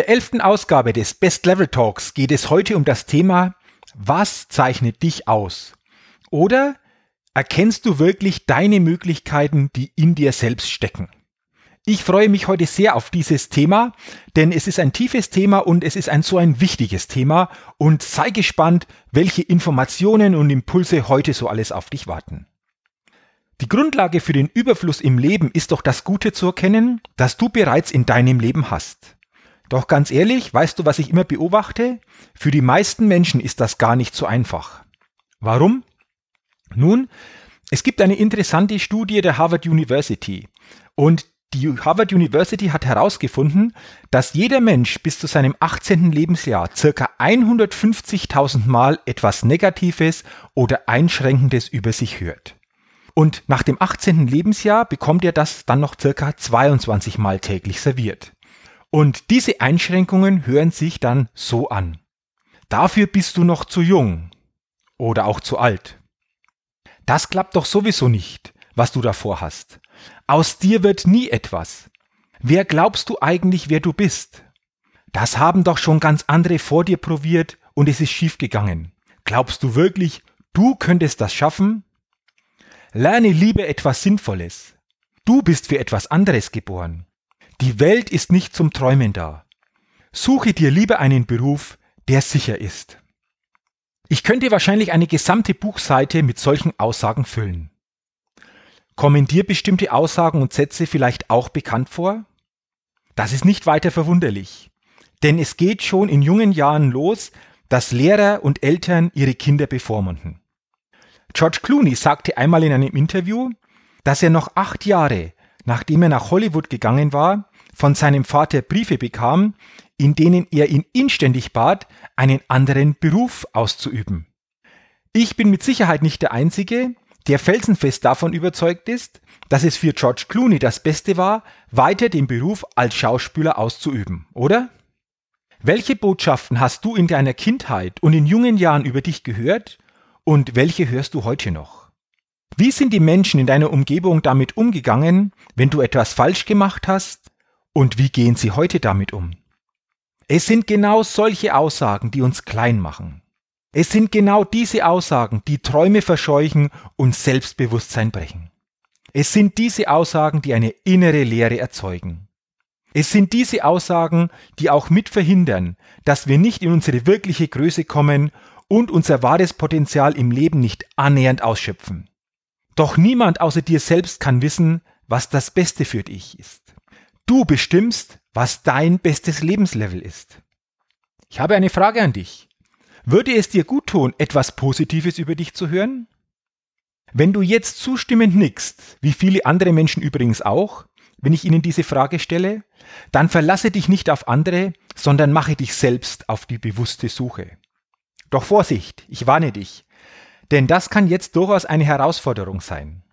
Der elften Ausgabe des Best Level Talks geht es heute um das Thema Was zeichnet dich aus? Oder erkennst du wirklich deine Möglichkeiten, die in dir selbst stecken? Ich freue mich heute sehr auf dieses Thema, denn es ist ein tiefes Thema und es ist ein so ein wichtiges Thema und sei gespannt, welche Informationen und Impulse heute so alles auf dich warten. Die Grundlage für den Überfluss im Leben ist doch das Gute zu erkennen, das du bereits in deinem Leben hast. Doch ganz ehrlich, weißt du, was ich immer beobachte? Für die meisten Menschen ist das gar nicht so einfach. Warum? Nun, es gibt eine interessante Studie der Harvard University und die Harvard University hat herausgefunden, dass jeder Mensch bis zu seinem 18. Lebensjahr circa 150.000 Mal etwas Negatives oder Einschränkendes über sich hört. Und nach dem 18. Lebensjahr bekommt er das dann noch circa 22 Mal täglich serviert. Und diese Einschränkungen hören sich dann so an. Dafür bist du noch zu jung oder auch zu alt. Das klappt doch sowieso nicht, was du davor hast. Aus dir wird nie etwas. Wer glaubst du eigentlich, wer du bist? Das haben doch schon ganz andere vor dir probiert und es ist schiefgegangen. Glaubst du wirklich, du könntest das schaffen? Lerne lieber etwas Sinnvolles. Du bist für etwas anderes geboren. Die Welt ist nicht zum Träumen da. Suche dir lieber einen Beruf, der sicher ist. Ich könnte wahrscheinlich eine gesamte Buchseite mit solchen Aussagen füllen. Kommen dir bestimmte Aussagen und Sätze vielleicht auch bekannt vor? Das ist nicht weiter verwunderlich, denn es geht schon in jungen Jahren los, dass Lehrer und Eltern ihre Kinder bevormunden. George Clooney sagte einmal in einem Interview, dass er noch acht Jahre, nachdem er nach Hollywood gegangen war, von seinem Vater Briefe bekam, in denen er ihn inständig bat, einen anderen Beruf auszuüben. Ich bin mit Sicherheit nicht der Einzige, der felsenfest davon überzeugt ist, dass es für George Clooney das Beste war, weiter den Beruf als Schauspieler auszuüben, oder? Welche Botschaften hast du in deiner Kindheit und in jungen Jahren über dich gehört und welche hörst du heute noch? Wie sind die Menschen in deiner Umgebung damit umgegangen, wenn du etwas falsch gemacht hast und wie gehen Sie heute damit um? Es sind genau solche Aussagen, die uns klein machen. Es sind genau diese Aussagen, die Träume verscheuchen und Selbstbewusstsein brechen. Es sind diese Aussagen, die eine innere Leere erzeugen. Es sind diese Aussagen, die auch mit verhindern, dass wir nicht in unsere wirkliche Größe kommen und unser wahres Potenzial im Leben nicht annähernd ausschöpfen. Doch niemand außer dir selbst kann wissen, was das Beste für dich ist. Du bestimmst, was dein bestes Lebenslevel ist. Ich habe eine Frage an dich. Würde es dir gut tun, etwas Positives über dich zu hören? Wenn du jetzt zustimmend nickst, wie viele andere Menschen übrigens auch, wenn ich ihnen diese Frage stelle, dann verlasse dich nicht auf andere, sondern mache dich selbst auf die bewusste Suche. Doch Vorsicht, ich warne dich, denn das kann jetzt durchaus eine Herausforderung sein.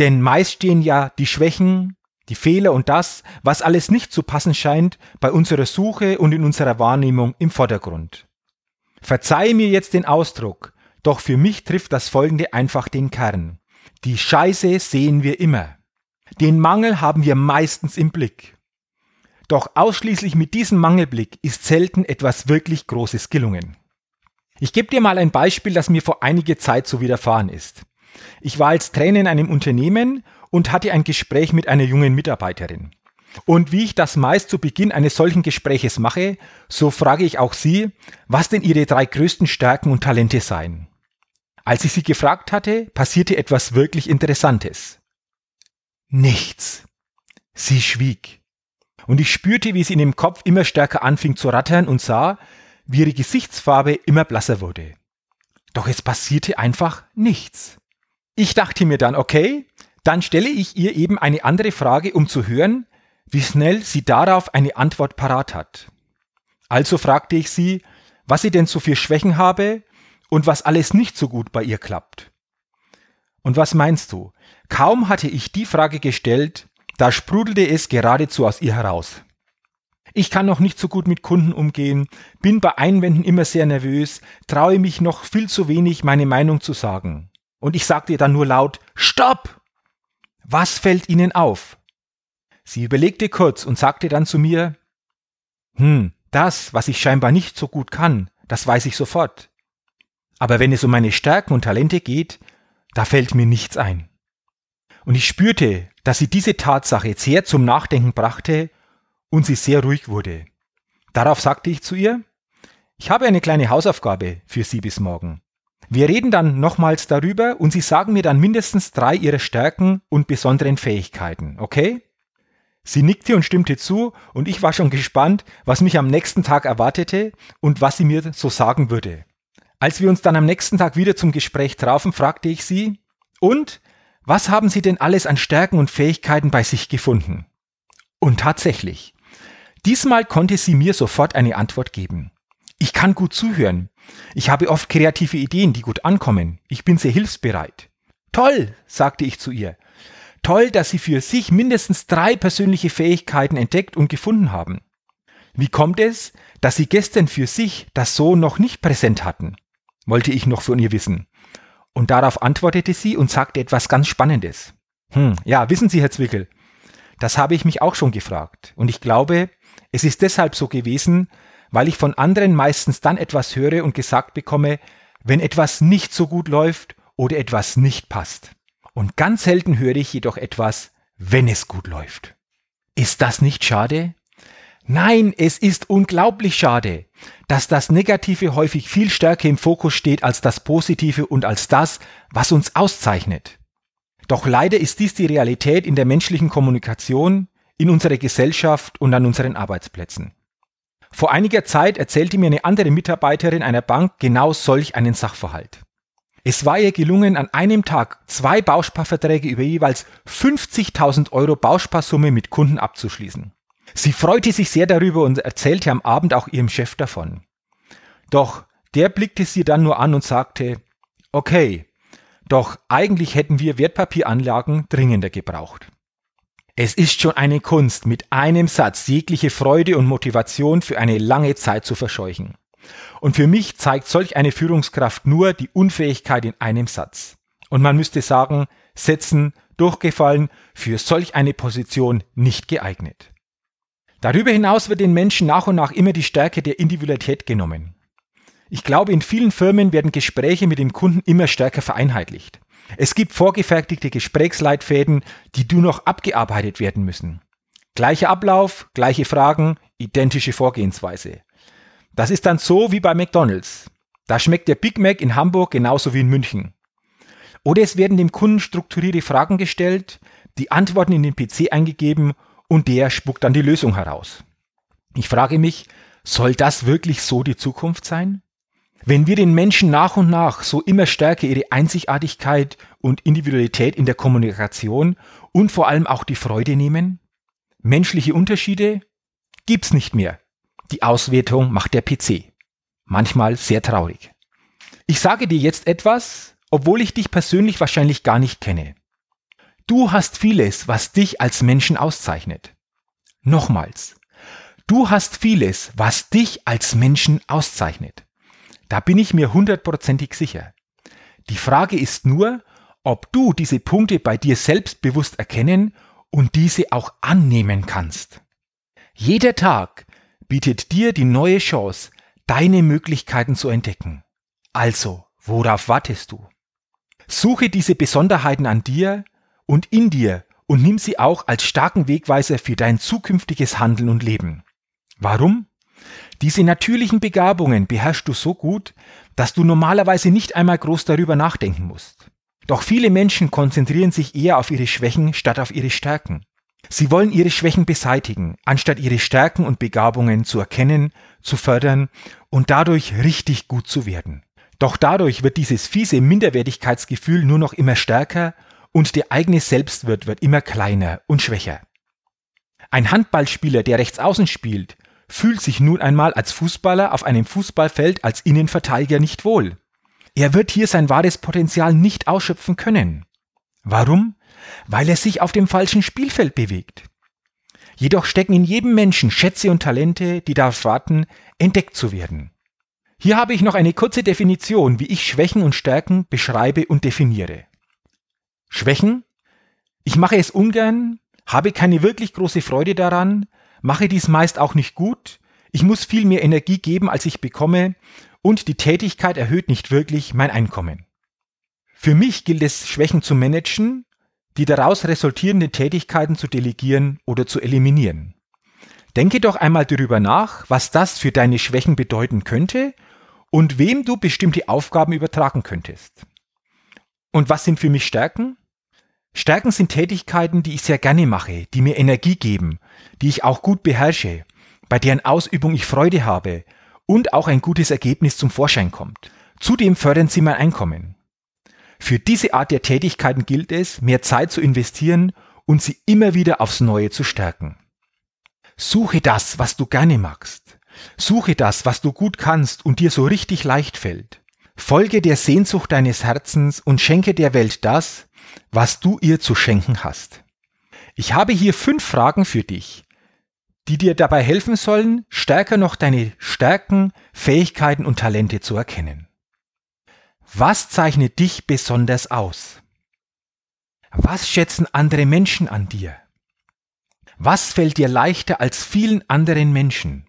Denn meist stehen ja die Schwächen, die Fehler und das, was alles nicht zu passen scheint, bei unserer Suche und in unserer Wahrnehmung im Vordergrund. Verzeih mir jetzt den Ausdruck, doch für mich trifft das folgende einfach den Kern. Die Scheiße sehen wir immer. Den Mangel haben wir meistens im Blick. Doch ausschließlich mit diesem Mangelblick ist selten etwas wirklich Großes gelungen. Ich gebe dir mal ein Beispiel, das mir vor einiger Zeit so widerfahren ist. Ich war als Trainer in einem Unternehmen und hatte ein Gespräch mit einer jungen Mitarbeiterin. Und wie ich das meist zu Beginn eines solchen Gespräches mache, so frage ich auch sie, was denn ihre drei größten Stärken und Talente seien. Als ich sie gefragt hatte, passierte etwas wirklich Interessantes. Nichts. Sie schwieg. Und ich spürte, wie sie in dem Kopf immer stärker anfing zu rattern und sah, wie ihre Gesichtsfarbe immer blasser wurde. Doch es passierte einfach nichts. Ich dachte mir dann, okay, Dann stelle ich ihr eben eine andere Frage, um zu hören, wie schnell sie darauf eine Antwort parat hat. Also fragte ich sie, was sie denn so für Schwächen habe und was alles nicht so gut bei ihr klappt. Und was meinst du? Kaum hatte ich die Frage gestellt, da sprudelte es geradezu aus ihr heraus. Ich kann noch nicht so gut mit Kunden umgehen, bin bei Einwänden immer sehr nervös, traue mich noch viel zu wenig, meine Meinung zu sagen. Und ich sagte dann nur laut, Stopp! Was fällt Ihnen auf? Sie überlegte kurz und sagte dann zu mir, Hm, das, was ich scheinbar nicht so gut kann, das weiß ich sofort. Aber wenn es um meine Stärken und Talente geht, da fällt mir nichts ein. Und ich spürte, dass sie diese Tatsache sehr zum Nachdenken brachte und sie sehr ruhig wurde. Darauf sagte ich zu ihr, ich habe eine kleine Hausaufgabe für Sie bis morgen. Wir reden dann nochmals darüber und Sie sagen mir dann mindestens drei Ihrer Stärken und besonderen Fähigkeiten, okay? Sie nickte und stimmte zu und ich war schon gespannt, was mich am nächsten Tag erwartete und was sie mir so sagen würde. Als wir uns dann am nächsten Tag wieder zum Gespräch trafen, fragte ich sie, und was haben Sie denn alles an Stärken und Fähigkeiten bei sich gefunden? Und tatsächlich, Diesmal konnte sie mir sofort eine Antwort geben. Ich kann gut zuhören. Ich habe oft kreative Ideen, die gut ankommen. Ich bin sehr hilfsbereit. Toll, sagte ich zu ihr. Toll, dass Sie für sich mindestens drei persönliche Fähigkeiten entdeckt und gefunden haben. Wie kommt es, dass Sie gestern für sich das so noch nicht präsent hatten? wollte ich noch von ihr wissen. Und darauf antwortete sie und sagte etwas ganz Spannendes. Hm, ja, wissen Sie, Herr Zwickel, das habe ich mich auch schon gefragt. Und ich glaube, es ist deshalb so gewesen, weil ich von anderen meistens dann etwas höre und gesagt bekomme, wenn etwas nicht so gut läuft oder etwas nicht passt. Und ganz selten höre ich jedoch etwas, wenn es gut läuft. Ist das nicht schade? Nein, es ist unglaublich schade, dass das Negative häufig viel stärker im Fokus steht als das Positive und als das, was uns auszeichnet. Doch leider ist dies die Realität in der menschlichen Kommunikation, in unserer Gesellschaft und an unseren Arbeitsplätzen. Vor einiger Zeit erzählte mir eine andere Mitarbeiterin einer Bank genau solch einen Sachverhalt. Es war ihr gelungen, an einem Tag zwei Bausparverträge über jeweils 50.000 Euro Bausparsumme mit Kunden abzuschließen. Sie freute sich sehr darüber und erzählte am Abend auch ihrem Chef davon. Doch der blickte sie dann nur an und sagte, okay, doch eigentlich hätten wir Wertpapieranlagen dringender gebraucht. Es ist schon eine Kunst, mit einem Satz jegliche Freude und Motivation für eine lange Zeit zu verscheuchen. Und für mich zeigt solch eine Führungskraft nur die Unfähigkeit in einem Satz. Und man müsste sagen, Sätzen, durchgefallen, für solch eine Position nicht geeignet. Darüber hinaus wird den Menschen nach und nach immer die Stärke der Individualität genommen. Ich glaube, in vielen Firmen werden Gespräche mit den Kunden immer stärker vereinheitlicht. Es gibt vorgefertigte Gesprächsleitfäden, die nur noch abgearbeitet werden müssen. Gleicher Ablauf, gleiche Fragen, identische Vorgehensweise. Das ist dann so wie bei McDonald's. Da schmeckt der Big Mac in Hamburg genauso wie in München. Oder es werden dem Kunden strukturierte Fragen gestellt, die Antworten in den PC eingegeben und der spuckt dann die Lösung heraus. Ich frage mich, soll das wirklich so die Zukunft sein? Wenn wir den Menschen nach und nach so immer stärker ihre Einzigartigkeit und Individualität in der Kommunikation und vor allem auch die Freude nehmen, menschliche Unterschiede gibt's nicht mehr. Die Auswertung macht der PC. Manchmal sehr traurig. Ich sage dir jetzt etwas, obwohl ich dich persönlich wahrscheinlich gar nicht kenne. Du hast vieles, was dich als Menschen auszeichnet. Nochmals. Du hast vieles, was dich als Menschen auszeichnet. Da bin ich mir hundertprozentig sicher. Die Frage ist nur, ob du diese Punkte bei dir selbst bewusst erkennen und diese auch annehmen kannst. Jeder Tag bietet dir die neue Chance, deine Möglichkeiten zu entdecken. Also, worauf wartest du? Suche diese Besonderheiten an dir und in dir und nimm sie auch als starken Wegweiser für dein zukünftiges Handeln und Leben. Warum? Diese natürlichen Begabungen beherrschst du so gut, dass du normalerweise nicht einmal groß darüber nachdenken musst. Doch viele Menschen konzentrieren sich eher auf ihre Schwächen statt auf ihre Stärken. Sie wollen ihre Schwächen beseitigen, anstatt ihre Stärken und Begabungen zu erkennen, zu fördern und dadurch richtig gut zu werden. Doch dadurch wird dieses fiese Minderwertigkeitsgefühl nur noch immer stärker und der eigene Selbstwert wird immer kleiner und schwächer. Ein Handballspieler, der rechts außen spielt, fühlt sich nun einmal als Fußballer auf einem Fußballfeld als Innenverteidiger nicht wohl. Er wird hier sein wahres Potenzial nicht ausschöpfen können. Warum? Weil er sich auf dem falschen Spielfeld bewegt. Jedoch stecken in jedem Menschen Schätze und Talente, die darauf warten, entdeckt zu werden. Hier habe ich noch eine kurze Definition, wie ich Schwächen und Stärken beschreibe und definiere. Schwächen? Ich mache es ungern, habe keine wirklich große Freude daran, mache dies meist auch nicht gut, ich muss viel mehr Energie geben, als ich bekomme, und die Tätigkeit erhöht nicht wirklich mein Einkommen. Für mich gilt es, Schwächen zu managen, die daraus resultierenden Tätigkeiten zu delegieren oder zu eliminieren. Denke doch einmal darüber nach, was das für deine Schwächen bedeuten könnte und wem du bestimmte Aufgaben übertragen könntest. Und was sind für mich Stärken? Stärken sind Tätigkeiten, die ich sehr gerne mache, die mir Energie geben, die ich auch gut beherrsche, bei deren Ausübung ich Freude habe und auch ein gutes Ergebnis zum Vorschein kommt. Zudem fördern sie mein Einkommen. Für diese Art der Tätigkeiten gilt es, mehr Zeit zu investieren und sie immer wieder aufs Neue zu stärken. Suche das, was du gerne magst. Suche das, was du gut kannst und dir so richtig leicht fällt. Folge der Sehnsucht deines Herzens und schenke der Welt das, was du ihr zu schenken hast. Ich habe hier fünf Fragen für dich, die dir dabei helfen sollen, stärker noch deine Stärken, Fähigkeiten und Talente zu erkennen. Was zeichnet dich besonders aus? Was schätzen andere Menschen an dir? Was fällt dir leichter als vielen anderen Menschen?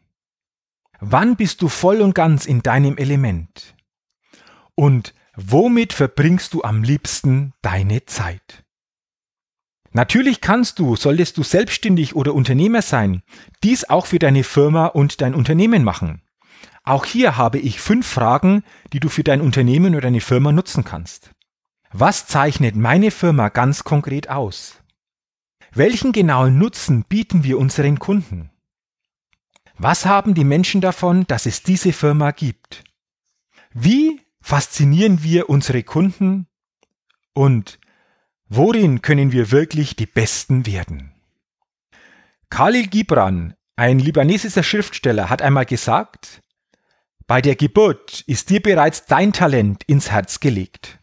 Wann bist du voll und ganz in deinem Element? Und womit verbringst du am liebsten deine Zeit? Natürlich kannst du, solltest du selbstständig oder Unternehmer sein, dies auch für deine Firma und dein Unternehmen machen. Auch hier habe ich fünf Fragen, die du für dein Unternehmen oder deine Firma nutzen kannst. Was zeichnet meine Firma ganz konkret aus? Welchen genauen Nutzen bieten wir unseren Kunden? Was haben die Menschen davon, dass es diese Firma gibt? Wie faszinieren wir unsere Kunden? Und worin können wir wirklich die Besten werden? Khalil Gibran, ein libanesischer Schriftsteller, hat einmal gesagt, bei der Geburt ist dir bereits dein Talent ins Herz gelegt.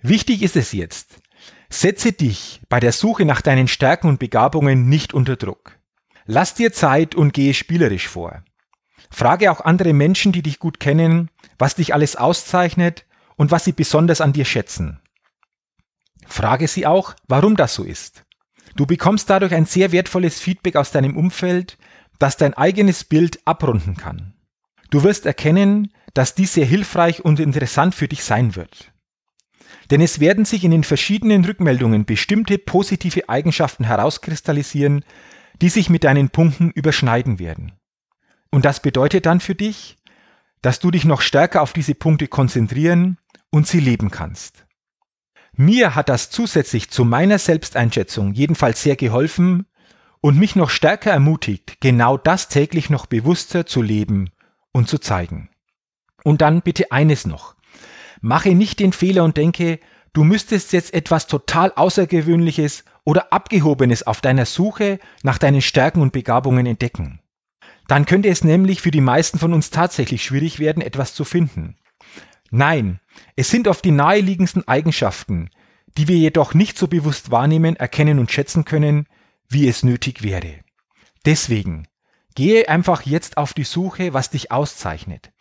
Wichtig ist es jetzt, setze dich bei der Suche nach deinen Stärken und Begabungen nicht unter Druck. Lass dir Zeit und gehe spielerisch vor. Frage auch andere Menschen, die dich gut kennen, was dich alles auszeichnet und was sie besonders an dir schätzen. Frage sie auch, warum das so ist. Du bekommst dadurch ein sehr wertvolles Feedback aus deinem Umfeld, das dein eigenes Bild abrunden kann. Du wirst erkennen, dass dies sehr hilfreich und interessant für dich sein wird. Denn es werden sich in den verschiedenen Rückmeldungen bestimmte positive Eigenschaften herauskristallisieren, die sich mit deinen Punkten überschneiden werden. Und das bedeutet dann für dich, dass du dich noch stärker auf diese Punkte konzentrieren und sie leben kannst. Mir hat das zusätzlich zu meiner Selbsteinschätzung jedenfalls sehr geholfen und mich noch stärker ermutigt, genau das täglich noch bewusster zu leben und zu zeigen. Und dann bitte eines noch. Mache nicht den Fehler und denke, du müsstest jetzt etwas total Außergewöhnliches oder Abgehobenes auf deiner Suche nach deinen Stärken und Begabungen entdecken. Dann könnte es nämlich für die meisten von uns tatsächlich schwierig werden, etwas zu finden. Nein, es sind oft die naheliegendsten Eigenschaften, die wir jedoch nicht so bewusst wahrnehmen, erkennen und schätzen können, wie es nötig wäre. Deswegen Gehe einfach jetzt auf die Suche, was dich auszeichnet.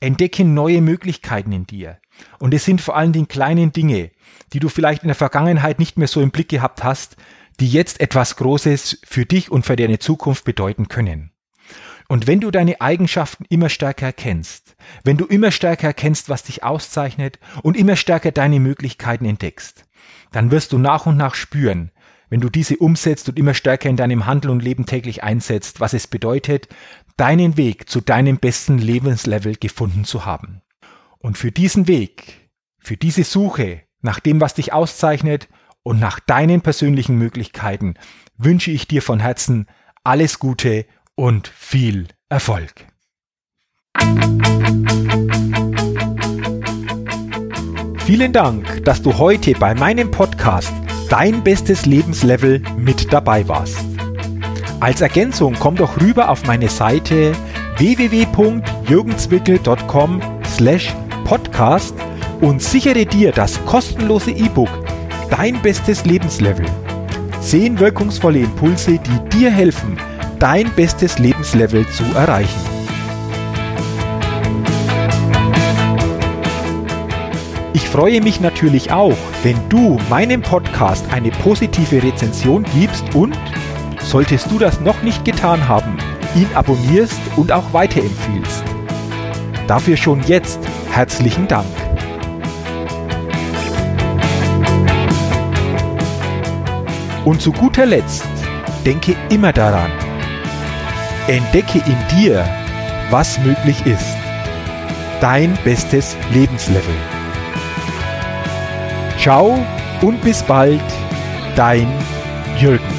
Entdecke neue Möglichkeiten in dir. Und es sind vor allem die kleinen Dinge, die du vielleicht in der Vergangenheit nicht mehr so im Blick gehabt hast, die jetzt etwas Großes für dich und für deine Zukunft bedeuten können. Und wenn du deine Eigenschaften immer stärker erkennst, wenn du immer stärker erkennst, was dich auszeichnet und immer stärker deine Möglichkeiten entdeckst, dann wirst du nach und nach spüren, wenn du diese umsetzt und immer stärker in deinem Handel und Leben täglich einsetzt, was es bedeutet, deinen Weg zu deinem besten Lebenslevel gefunden zu haben. Und für diesen Weg, für diese Suche nach dem, was dich auszeichnet und nach deinen persönlichen Möglichkeiten wünsche ich dir von Herzen alles Gute und viel Erfolg. Vielen Dank, dass du heute bei meinem Podcast Dein bestes Lebenslevel mit dabei warst. Als Ergänzung komm doch rüber auf meine Seite www.jürgenzwickel.com slash podcast und sichere dir das kostenlose E-Book Dein bestes Lebenslevel. Zehn wirkungsvolle Impulse, die dir helfen, dein bestes Lebenslevel zu erreichen. Ich freue mich natürlich auch, wenn du meinem Podcast eine positive Rezension gibst und, solltest du das noch nicht getan haben, ihn abonnierst und auch weiterempfiehlst. Dafür schon jetzt herzlichen Dank. Und zu guter Letzt, denke immer daran, entdecke in dir, was möglich ist. Dein bestes Lebenslevel. Ciao und bis bald, dein Jürgen.